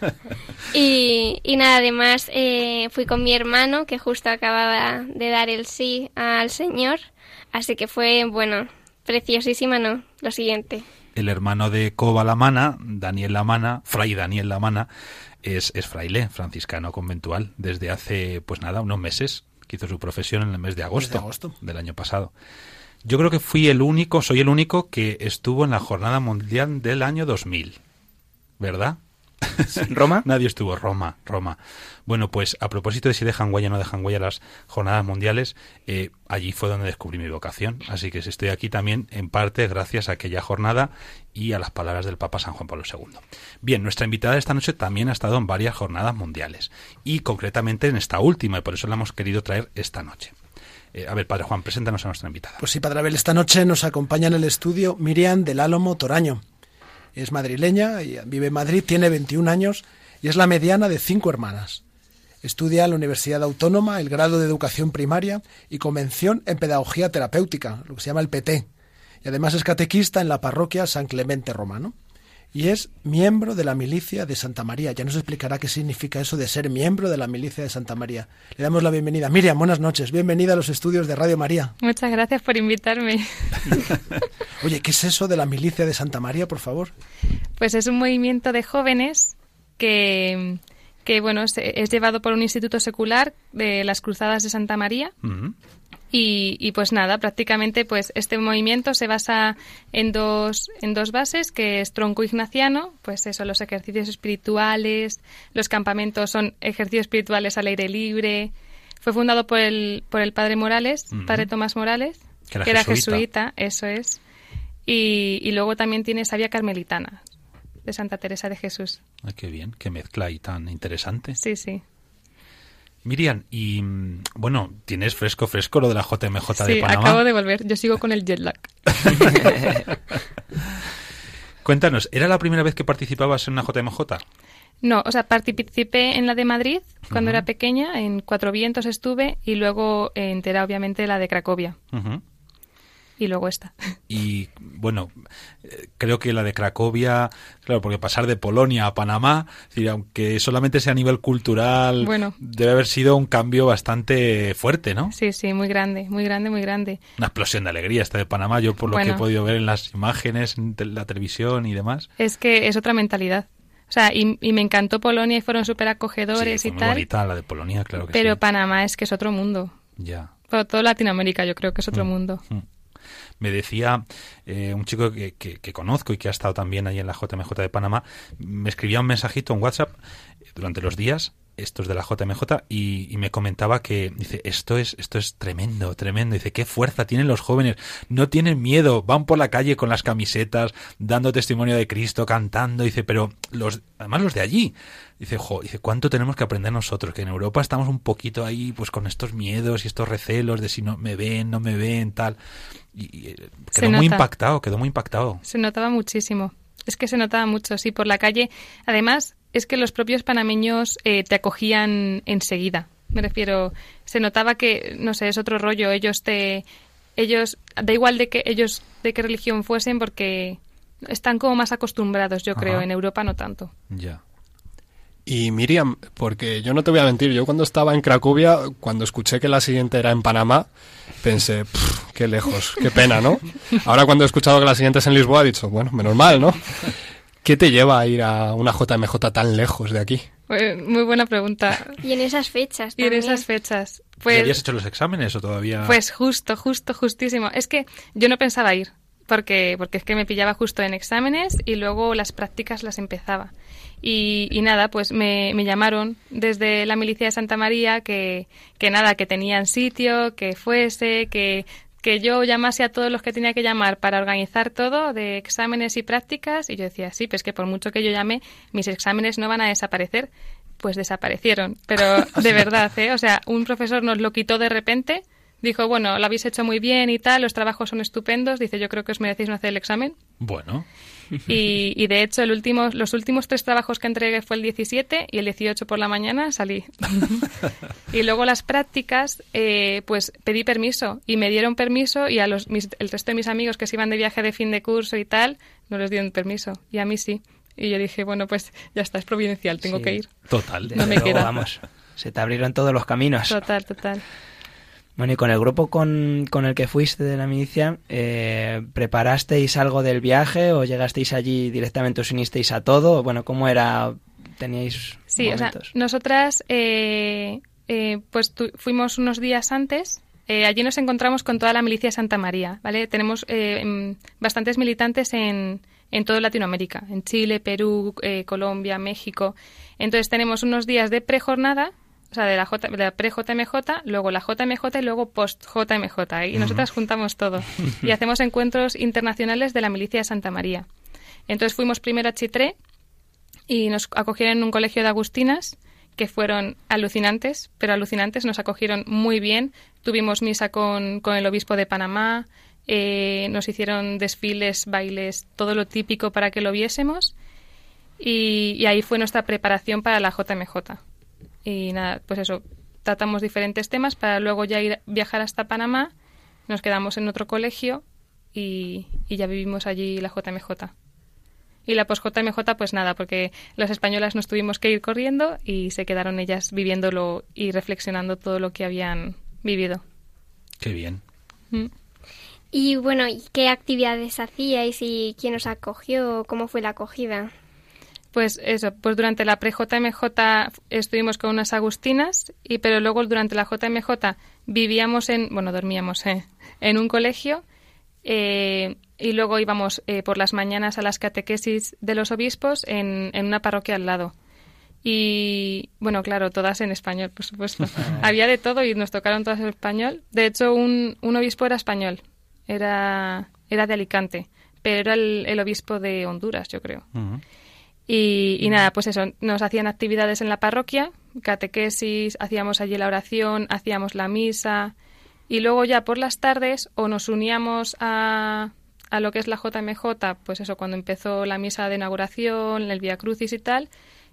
y, y nada, además eh, fui con mi hermano que justo acababa de dar el sí al Señor, así que fue, bueno, preciosísima, ¿no? Lo siguiente. El hermano de Coba Lamana, Daniel Lamana, Fray Daniel Lamana, es, es fraile franciscano conventual desde hace, pues nada, unos meses, que hizo su profesión en el mes de agosto, agosto. del año pasado. Yo creo que fui el único, soy el único que estuvo en la Jornada Mundial del año 2000, ¿verdad? ¿Roma? Nadie estuvo. Roma, Roma. Bueno, pues a propósito de si dejan huella o no dejan huella las jornadas mundiales, eh, allí fue donde descubrí mi vocación. Así que estoy aquí también en parte gracias a aquella jornada y a las palabras del Papa San Juan Pablo II. Bien, nuestra invitada esta noche también ha estado en varias jornadas mundiales y concretamente en esta última y por eso la hemos querido traer esta noche. Eh, a ver, Padre Juan, preséntanos a nuestra invitada. Pues sí, Padre Abel, esta noche nos acompaña en el estudio Miriam del Álamo Toraño. Es madrileña, y vive en Madrid, tiene 21 años y es la mediana de cinco hermanas. Estudia en la Universidad Autónoma el grado de Educación Primaria y Convención en Pedagogía Terapéutica, lo que se llama el PT. Y además es catequista en la parroquia San Clemente Romano. Y es miembro de la milicia de Santa María. Ya nos explicará qué significa eso de ser miembro de la milicia de Santa María. Le damos la bienvenida. Miriam, buenas noches. Bienvenida a los estudios de Radio María. Muchas gracias por invitarme. Oye, ¿qué es eso de la milicia de Santa María, por favor? Pues es un movimiento de jóvenes que, que bueno, se- es llevado por un instituto secular de las Cruzadas de Santa María. Y, y, pues nada, prácticamente pues este movimiento se basa en dos, en dos bases, que es tronco ignaciano, pues eso, los ejercicios espirituales, los campamentos son ejercicios espirituales al aire libre. Fue fundado por el, por el padre Morales, padre Tomás Morales, Que era jesuita. jesuita, eso es. Y, y luego también tiene Sabia Carmelitana, de Santa Teresa de Jesús. Ay, qué bien, qué mezcla y tan interesante. Sí, sí. Miriam, y mm, bueno, tienes fresco, fresco lo de la JMJ de Sí, Panamá. acabo de volver. Yo sigo con el jet lag. Cuéntanos, ¿era la primera vez que participabas en una JMJ? No, o sea, participé en la de Madrid cuando era pequeña, en Cuatro Vientos estuve y luego entera, obviamente, la de Cracovia. Ujú. Y luego esta. Y bueno, eh, creo que la de Cracovia, claro, porque pasar de Polonia a Panamá, decir, aunque solamente sea a nivel cultural, Bueno. debe haber sido un cambio bastante fuerte, ¿no? Sí, sí, muy grande, muy grande, muy grande. Una explosión de alegría esta de Panamá, yo por lo que he podido ver en las imágenes, en la televisión y demás. Es que es otra mentalidad. O sea, y, y me encantó Polonia y fueron súper Sí, acogedores fue y muy tal. bonita la de Polonia, claro que Pero sí. Panamá es que es otro mundo. Ya. Pero todo Latinoamérica yo creo que es otro Mm. mundo. Me decía eh, un chico que, que- que conozco y que ha estado también ahí en la JMJ de Panamá, me escribía un mensajito en WhatsApp durante los días, estos de la JMJ, y, y me comentaba que, dice, esto es, esto es tremendo, tremendo. Dice, qué fuerza tienen los jóvenes, no tienen miedo, van por la calle con las camisetas, dando testimonio de Cristo, cantando, dice, pero los, además los de allí, dice, jo, dice, ¿cuánto tenemos que aprender nosotros? Que en Europa estamos un poquito ahí, pues con estos miedos y estos recelos de si no me ven, no me ven, tal. Y, y, eh, quedó muy impactado, quedó muy impactado. Se notaba muchísimo. Es que se notaba mucho, sí, por la calle. Además, es que los propios panameños eh, te acogían enseguida. Me refiero, se notaba que, no sé, es otro rollo. Ellos te, ellos, da igual de que ellos, de qué religión fuesen, porque están como más acostumbrados, yo creo. En Europa no tanto. Ya. Y Miriam, porque yo no te voy a mentir, yo cuando estaba en Cracovia, cuando escuché que la siguiente era en Panamá, pensé, "Pff, qué lejos, qué pena, ¿no? Ahora cuando he escuchado que la siguiente es en Lisboa, he dicho, bueno, menos mal, ¿no? ¿Qué te lleva a ir a una JMJ tan lejos de aquí? Muy buena pregunta. Y en esas fechas Y en esas fechas. ¿Ya Pues, habías hecho los exámenes o todavía...? Pues justo, justo, justísimo. Es que yo no pensaba ir, porque, porque es que me pillaba justo en exámenes y luego las prácticas las empezaba. Y, y nada, pues me, me llamaron desde la milicia de Santa María que, que nada, que tenían sitio, que fuese, que, que yo llamase a todos los que tenía que llamar para organizar todo de exámenes y prácticas. Y yo decía, sí, pues que por mucho que yo llame, mis exámenes no van a desaparecer. Pues desaparecieron. Pero de verdad, ¿eh? O sea, un profesor nos lo quitó de repente. Dijo, bueno, lo habéis hecho muy bien y tal, los trabajos son estupendos. Dice, yo creo que os merecéis no hacer el examen. Bueno, Y, y de hecho, el último, los últimos tres trabajos que entregué fue el 17 y el 18 por la mañana salí. y luego las prácticas, eh, pues pedí permiso y me dieron permiso y a los, mis- el resto de mis amigos que se iban de viaje de fin de curso y tal, no les dieron permiso y a mí sí. Y yo dije, bueno, pues ya está, es providencial, tengo Sí. que ir. total. No me luego, queda. Vamos, se te abrieron todos los caminos. Total, total. Bueno, y con el grupo con, con el que fuiste de la milicia, eh, ¿preparasteis algo del viaje o llegasteis allí directamente os unisteis a todo? Bueno, ¿cómo era? ¿Teníais Sí, o sea, nosotras eh, eh, pues tu- fuimos unos días antes. eh, allí nos encontramos con toda la milicia de Santa María, ¿vale? Tenemos eh, em, bastantes militantes en, en toda Latinoamérica, en Chile, Perú, eh, Colombia, México. Entonces tenemos unos días de prejornada, o sea, de la, J, de la pre-JMJ, luego la JMJ y luego post-JMJ. Y nosotras juntamos todo. y hacemos encuentros internacionales de la milicia de Santa María. Entonces fuimos primero a Chitré, y nos acogieron en un colegio de agustinas que fueron alucinantes, pero alucinantes, nos acogieron muy bien. Tuvimos misa con, con el obispo de Panamá, eh, nos hicieron desfiles, bailes, todo lo típico para que lo viésemos. Y, y ahí fue nuestra preparación para la JMJ. Y nada, pues eso, tratamos diferentes temas para luego ya ir viajar hasta Panamá, nos quedamos en otro colegio y, y ya vivimos allí la JMJ. Y la post-JMJ, pues nada, porque las españolas nos tuvimos que ir corriendo y se quedaron ellas viviéndolo y reflexionando todo lo que habían vivido. Qué bien. Mm. Y bueno, ¿y ¿qué actividades hacíais y quién os acogió? ¿Cómo fue la acogida? Pues eso, pues durante la pre-JMJ estuvimos con unas agustinas, y pero luego durante la JMJ vivíamos en, bueno, dormíamos eh, en un colegio eh, y luego íbamos eh, por las mañanas a las catequesis de los obispos en, en una parroquia al lado. Y bueno, claro, todas en español, por supuesto. Había de todo y nos tocaron todas en español. De hecho, un, un obispo era español, era, era de Alicante, pero era el, el obispo de Honduras, yo creo. Y, y nada, pues eso, nos hacían actividades en la parroquia, catequesis, hacíamos allí la oración, hacíamos la misa y luego ya por las tardes o nos uníamos a, a lo que es la JMJ, pues eso, cuando empezó la misa de inauguración, el Via Crucis y tal,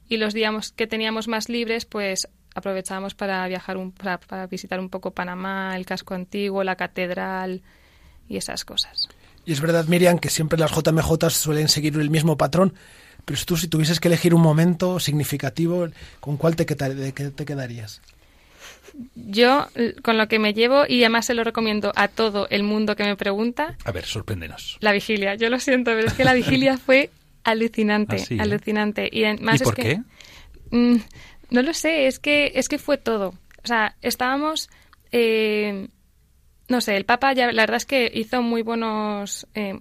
y los días que teníamos más libres, pues aprovechábamos para viajar, un, para, para visitar un poco Panamá, el casco antiguo, la catedral y esas cosas. Y es verdad, Miriam, que siempre las JMJ suelen seguir el mismo patrón, pero si tú si tuvieses que elegir un momento significativo, ¿con cuál te, qué te quedarías? Yo, con lo que me llevo, y además se lo recomiendo a todo el mundo que me pregunta, A ver, sorpréndenos. la vigilia. Yo lo siento, pero es que la vigilia fue alucinante, ¿Ah, sí, eh? alucinante. Y además ¿Y es por que, qué? mm, no lo sé, es que, es que fue todo. O sea, estábamos, eh, no sé, el Papa ya, la verdad es que hizo muy buenos eh,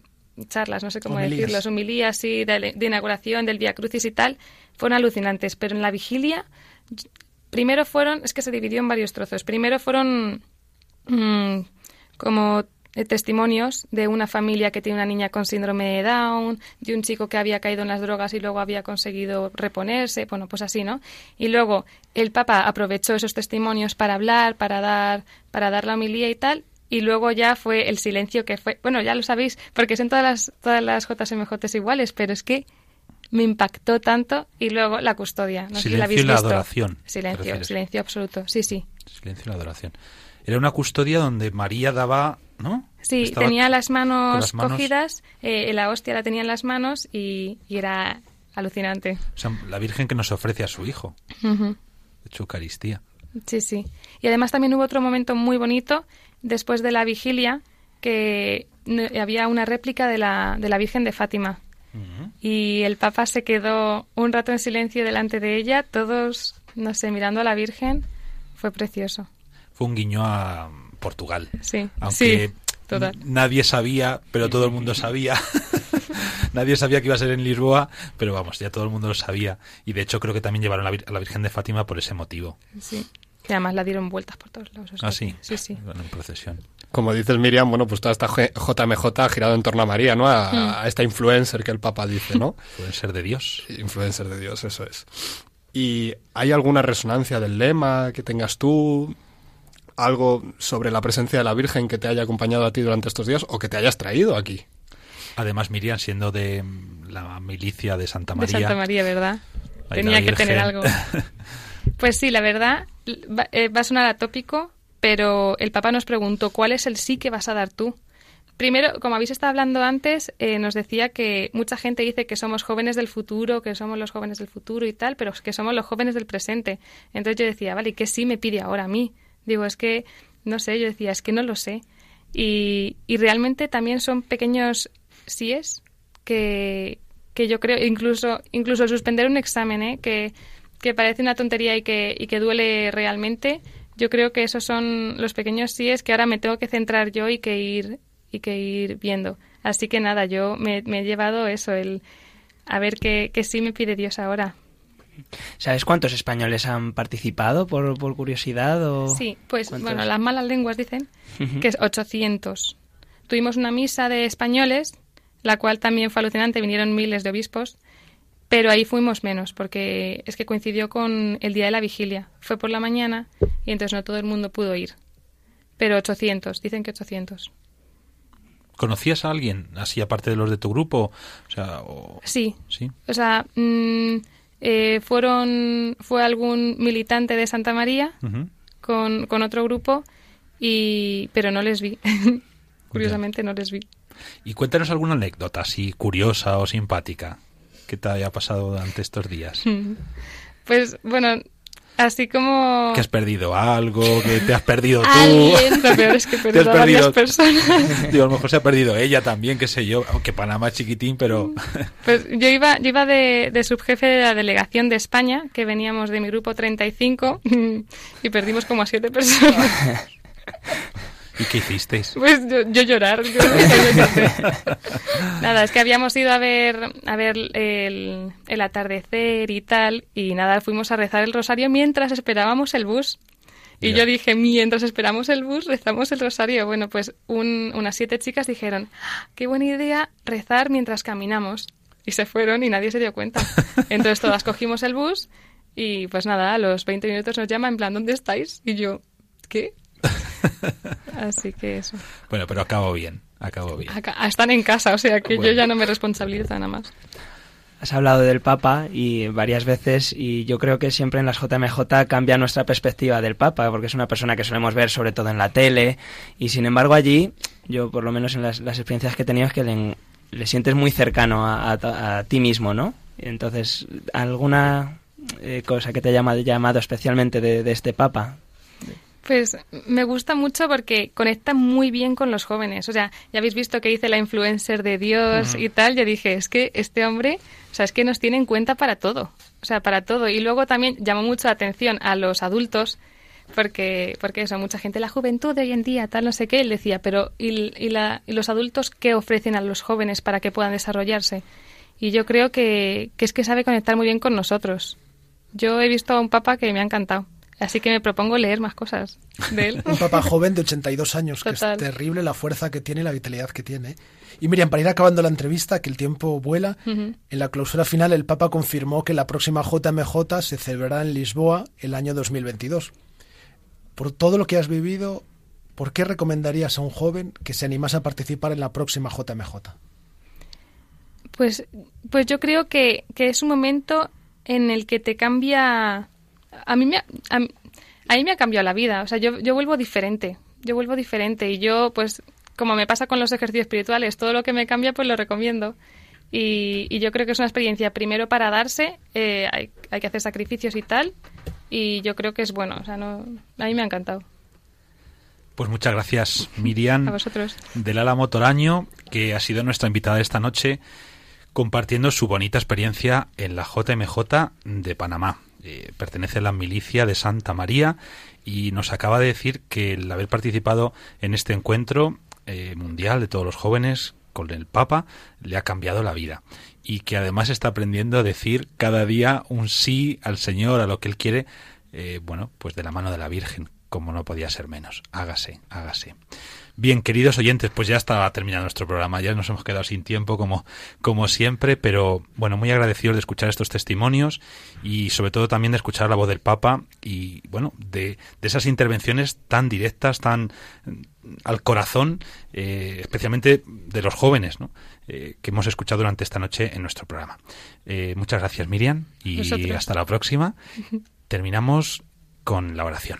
charlas, no sé cómo Homilías. decirlo, las homilías sí, de, de inauguración, del Via Crucis y tal, fueron alucinantes. Pero en la vigilia, primero fueron, es que se dividió en varios trozos. Primero fueron mm, como testimonios de una familia que tiene una niña con síndrome de Down, de un chico que había caído en las drogas y luego había conseguido reponerse, bueno, pues así, ¿no? Y luego el Papa aprovechó esos testimonios para hablar, para dar, para dar la homilía y tal, y luego ya fue el silencio que fue, bueno, ya lo sabéis, porque son todas las, todas las JMJ iguales, pero es que me impactó tanto y luego la custodia. No Silencio habéis y la visto. adoración, ¿te Silencio, silencio absoluto. Sí, sí. Silencio y la adoración. Era una custodia donde María daba, ¿no? Sí, Estaba tenía las manos, con las manos- cogidas, eh, la hostia la tenía en las manos y, y era alucinante. O sea, la Virgen que nos ofrece a su hijo, de hecho, Eucaristía. Sí, sí. Y además también hubo otro momento muy bonito después de la vigilia que había una réplica de la, de la Virgen de Fátima. Y el Papa se quedó un rato en silencio delante de ella, todos, no sé, mirando a la Virgen. Fue precioso. Fue un guiño a Portugal. Sí, Aunque sí, total. nadie sabía, pero todo el mundo sabía. nadie sabía que iba a ser en Lisboa, pero vamos, ya todo el mundo lo sabía. Y de hecho creo que también llevaron a la Vir- a la Virgen de Fátima por ese motivo. Sí. Que además la dieron vueltas por todos lados. o sea Ah, sí. Sí, sí. Bueno, en procesión. Como dices Miriam, bueno, pues toda esta JMJ ha girado en torno a María, ¿no? A, Mm. a esta influencer que el Papa dice, ¿no? Ser de Dios. Influencer de Dios, eso es. ¿Y hay alguna resonancia del lema que tengas tú? ¿Algo sobre la presencia de la Virgen que te haya acompañado a ti durante estos días o que te hayas traído aquí? Además, Miriam, siendo de mm, la milicia de Santa De María. Santa María, ¿verdad? Tenía que tener algo. Pues sí, la verdad, va, eh, va a sonar pero el Papa nos preguntó cuál es el sí que vas a dar tú. Primero, como habéis estado hablando antes, eh, nos decía que mucha gente dice que somos jóvenes del futuro, que somos los jóvenes del futuro y tal, pero que somos los jóvenes del presente. Entonces yo decía, vale, ¿y qué sí me pide ahora a mí? Digo, es que, no sé, yo decía, es que no lo sé. Y, y realmente también son pequeños síes que, que yo creo, incluso, incluso suspender un examen, ¿eh? que, que parece una tontería y que, y que duele realmente, yo creo que esos son los pequeños síes que ahora me tengo que centrar yo y que ir, y que ir viendo. Así que nada, yo me, me he llevado eso, el a ver qué, qué sí me pide Dios ahora. ¿Sabes cuántos españoles han participado por, por curiosidad? O... Sí, pues ¿Cuántos? bueno, las malas lenguas dicen que es 800. Tuvimos una misa de españoles, la cual también fue alucinante, vinieron miles de obispos, pero ahí fuimos menos, porque es que coincidió con el día de la vigilia. Fue por la mañana y entonces no todo el mundo pudo ir. Pero 800, dicen que 800. ¿Conocías a alguien así aparte de los de tu grupo? O sea, o- Sí. Sí. O sea, mm, eh, fueron, fue algún militante de Santa María con, con otro grupo, y, pero no les vi. Curiosamente no les vi. Y cuéntanos alguna anécdota así curiosa o simpática que te haya pasado durante estos días. Pues bueno, así como... Que has perdido algo, que te has perdido tú. Alguien, lo peor es que he Te has perdido a varias perdido- personas. Digo, a lo mejor se ha perdido ella también, qué sé yo. Aunque Panamá es chiquitín, pero... Pues yo iba, yo iba de, de subjefe de la delegación de España, que veníamos de mi grupo 35, y perdimos como a siete personas. ¿Y qué hicisteis? Pues yo, yo llorar. yo nada, es que habíamos ido a ver, a ver el, el atardecer y tal, y nada, fuimos a rezar el rosario mientras esperábamos el bus. Y Ya. yo dije, mientras esperamos el bus, rezamos el rosario. Bueno, pues un- unas siete chicas dijeron, "Ah, qué buena idea rezar mientras caminamos. Y se fueron y nadie se dio cuenta. Entonces todas cogimos el bus y pues nada, a los 20 minutos nos llama en plan, ¿dónde estáis? Y yo, ¿qué? Así que eso. Bueno, pero acabó bien, acabó bien. Acá- ah, están en casa, o sea que Bueno. yo ya no me responsabilizo nada más. Has hablado del Papa y varias veces y yo creo que siempre en las JMJ cambia nuestra perspectiva del Papa porque es una persona que solemos ver sobre todo en la tele y sin embargo allí, yo por lo menos en las, las experiencias que he tenido es que le, le sientes muy cercano a, a- a ti mismo, ¿no? Entonces, ¿alguna eh, cosa que te haya llamado, llamado especialmente de, de este Papa? Pues me gusta mucho porque conecta muy bien con los jóvenes. O sea, ya habéis visto que dice la influencer de Dios y tal. Yo dije, es que este hombre, o sea, es que nos tiene en cuenta para todo. O sea, para todo. Y luego también llamó mucho la atención a los adultos porque, porque eso, mucha gente, la juventud de hoy en día, tal, no sé qué, él decía, pero ¿y, y la- y los adultos qué ofrecen a los jóvenes para que puedan desarrollarse? Y yo creo que, que es que sabe conectar muy bien con nosotros. Yo he visto a un papa que me ha encantado. Así que me propongo leer más cosas de él. Un papá joven de 82 años, que es terrible la fuerza que tiene y la vitalidad que tiene. Y Miriam, para ir acabando la entrevista, que el tiempo vuela, en la clausura final el Papa confirmó que la próxima JMJ se celebrará en Lisboa el año 2022. Por todo lo que has vivido, ¿por qué recomendarías a un joven que se animase a participar en la próxima JMJ? Pues, pues yo creo que, que es un momento en el que te cambia... A mí me, ha- a, mí- a mí me ha cambiado la vida. O sea, yo, yo vuelvo diferente. Yo vuelvo diferente. Y yo, pues, como me pasa con los ejercicios espirituales, todo lo que me cambia, pues lo recomiendo. Y, y yo creo que es una experiencia, primero para darse, eh, hay, hay que hacer sacrificios y tal. Y yo creo que es bueno. O sea, no, a mí me ha encantado. Pues muchas gracias, Miriam. A vosotros. del Álamo Toraño, que ha sido nuestra invitada esta noche, compartiendo su bonita experiencia en la JMJ de Panamá. Eh, pertenece a la milicia de Santa María y nos acaba de decir que el haber participado en este encuentro eh, mundial de todos los jóvenes con el Papa le ha cambiado la vida y que además está aprendiendo a decir cada día un sí al Señor, a lo que Él quiere, eh, bueno, pues de la mano de la Virgen, como no podía ser menos. Hágase, hágase. Bien, queridos oyentes, pues ya está terminado nuestro programa, ya nos hemos quedado sin tiempo como, como siempre, pero bueno, muy agradecidos de escuchar estos testimonios y sobre todo también de escuchar la voz del Papa y bueno, de, de esas intervenciones tan directas, tan mm, al corazón, eh, especialmente de los jóvenes, ¿no? Eh, que hemos escuchado durante esta noche en nuestro programa. Eh, muchas gracias, Miriam, y hasta la próxima. Terminamos con la oración.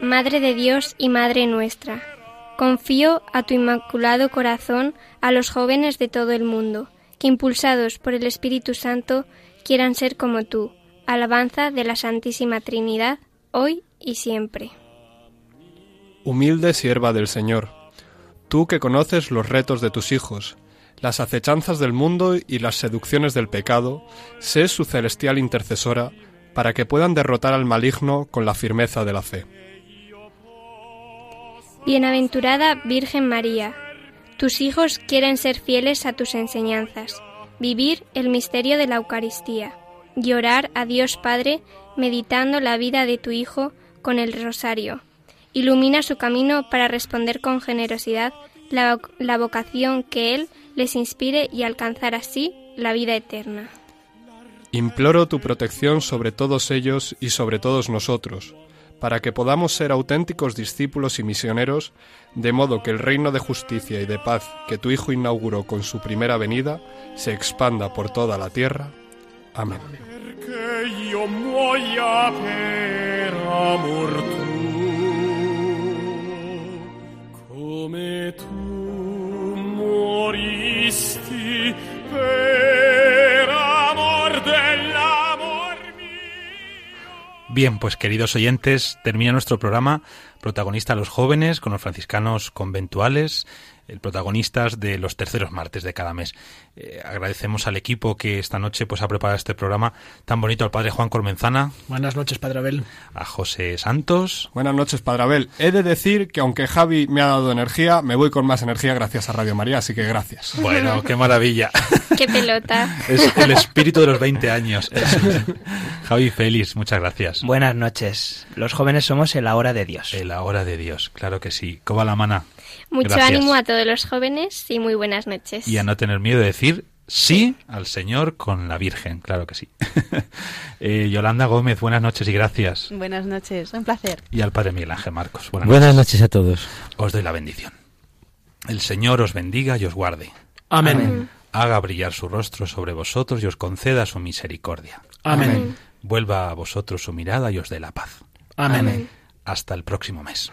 Madre de Dios y Madre nuestra, confío a tu inmaculado corazón a los jóvenes de todo el mundo, que impulsados por el Espíritu Santo quieran ser como tú, alabanza de la Santísima Trinidad, hoy y siempre. Humilde sierva del Señor, tú que conoces los retos de tus hijos, las acechanzas del mundo y las seducciones del pecado, sé su celestial intercesora para que puedan derrotar al maligno con la firmeza de la fe. Bienaventurada Virgen María, tus hijos quieren ser fieles a tus enseñanzas, vivir el misterio de la Eucaristía y orar a Dios Padre meditando la vida de tu Hijo con el rosario. Ilumina su camino para responder con generosidad la, la vocación que Él les inspire y alcanzar así la vida eterna. Imploro tu protección sobre todos ellos y sobre todos nosotros, para que podamos ser auténticos discípulos y misioneros, de modo que el reino de justicia y de paz que tu Hijo inauguró con su primera venida se expanda por toda la tierra. Amén. Come tu moristi Bien, pues queridos oyentes, termina nuestro programa protagonista los jóvenes con los franciscanos conventuales, el protagonistas de los terceros martes de cada mes. Eh, agradecemos al equipo que esta noche pues ha preparado este programa tan bonito al padre Juan Cormenzana, Buenas noches, Padre Abel. a José Santos, Buenas noches, Padre Abel. He de decir que aunque Javi me ha dado energía, me voy con más energía gracias a Radio María, así que gracias. Bueno, qué maravilla. ¡Qué pelota! Es el espíritu de los 20 años. Javi Félix, muchas gracias. Buenas noches. Los jóvenes somos el ahora de Dios. La hora de Dios, claro que sí. Coba la mana. Mucho Gracias. ánimo a todos los jóvenes y muy buenas noches. Y a no tener miedo de decir sí al Señor con la Virgen, claro que sí. Eh, Yolanda Gómez, buenas noches y gracias. Buenas noches, un placer. Y al Padre Miguel Ángel Marcos, buenas, Buenas noches a todos. Os doy la bendición. El Señor os bendiga y os guarde. Amén. Amén. Haga brillar su rostro sobre vosotros y os conceda su misericordia. Amén. Vuelva a vosotros su mirada y os dé la paz. Amén. Amén. Hasta el próximo mes.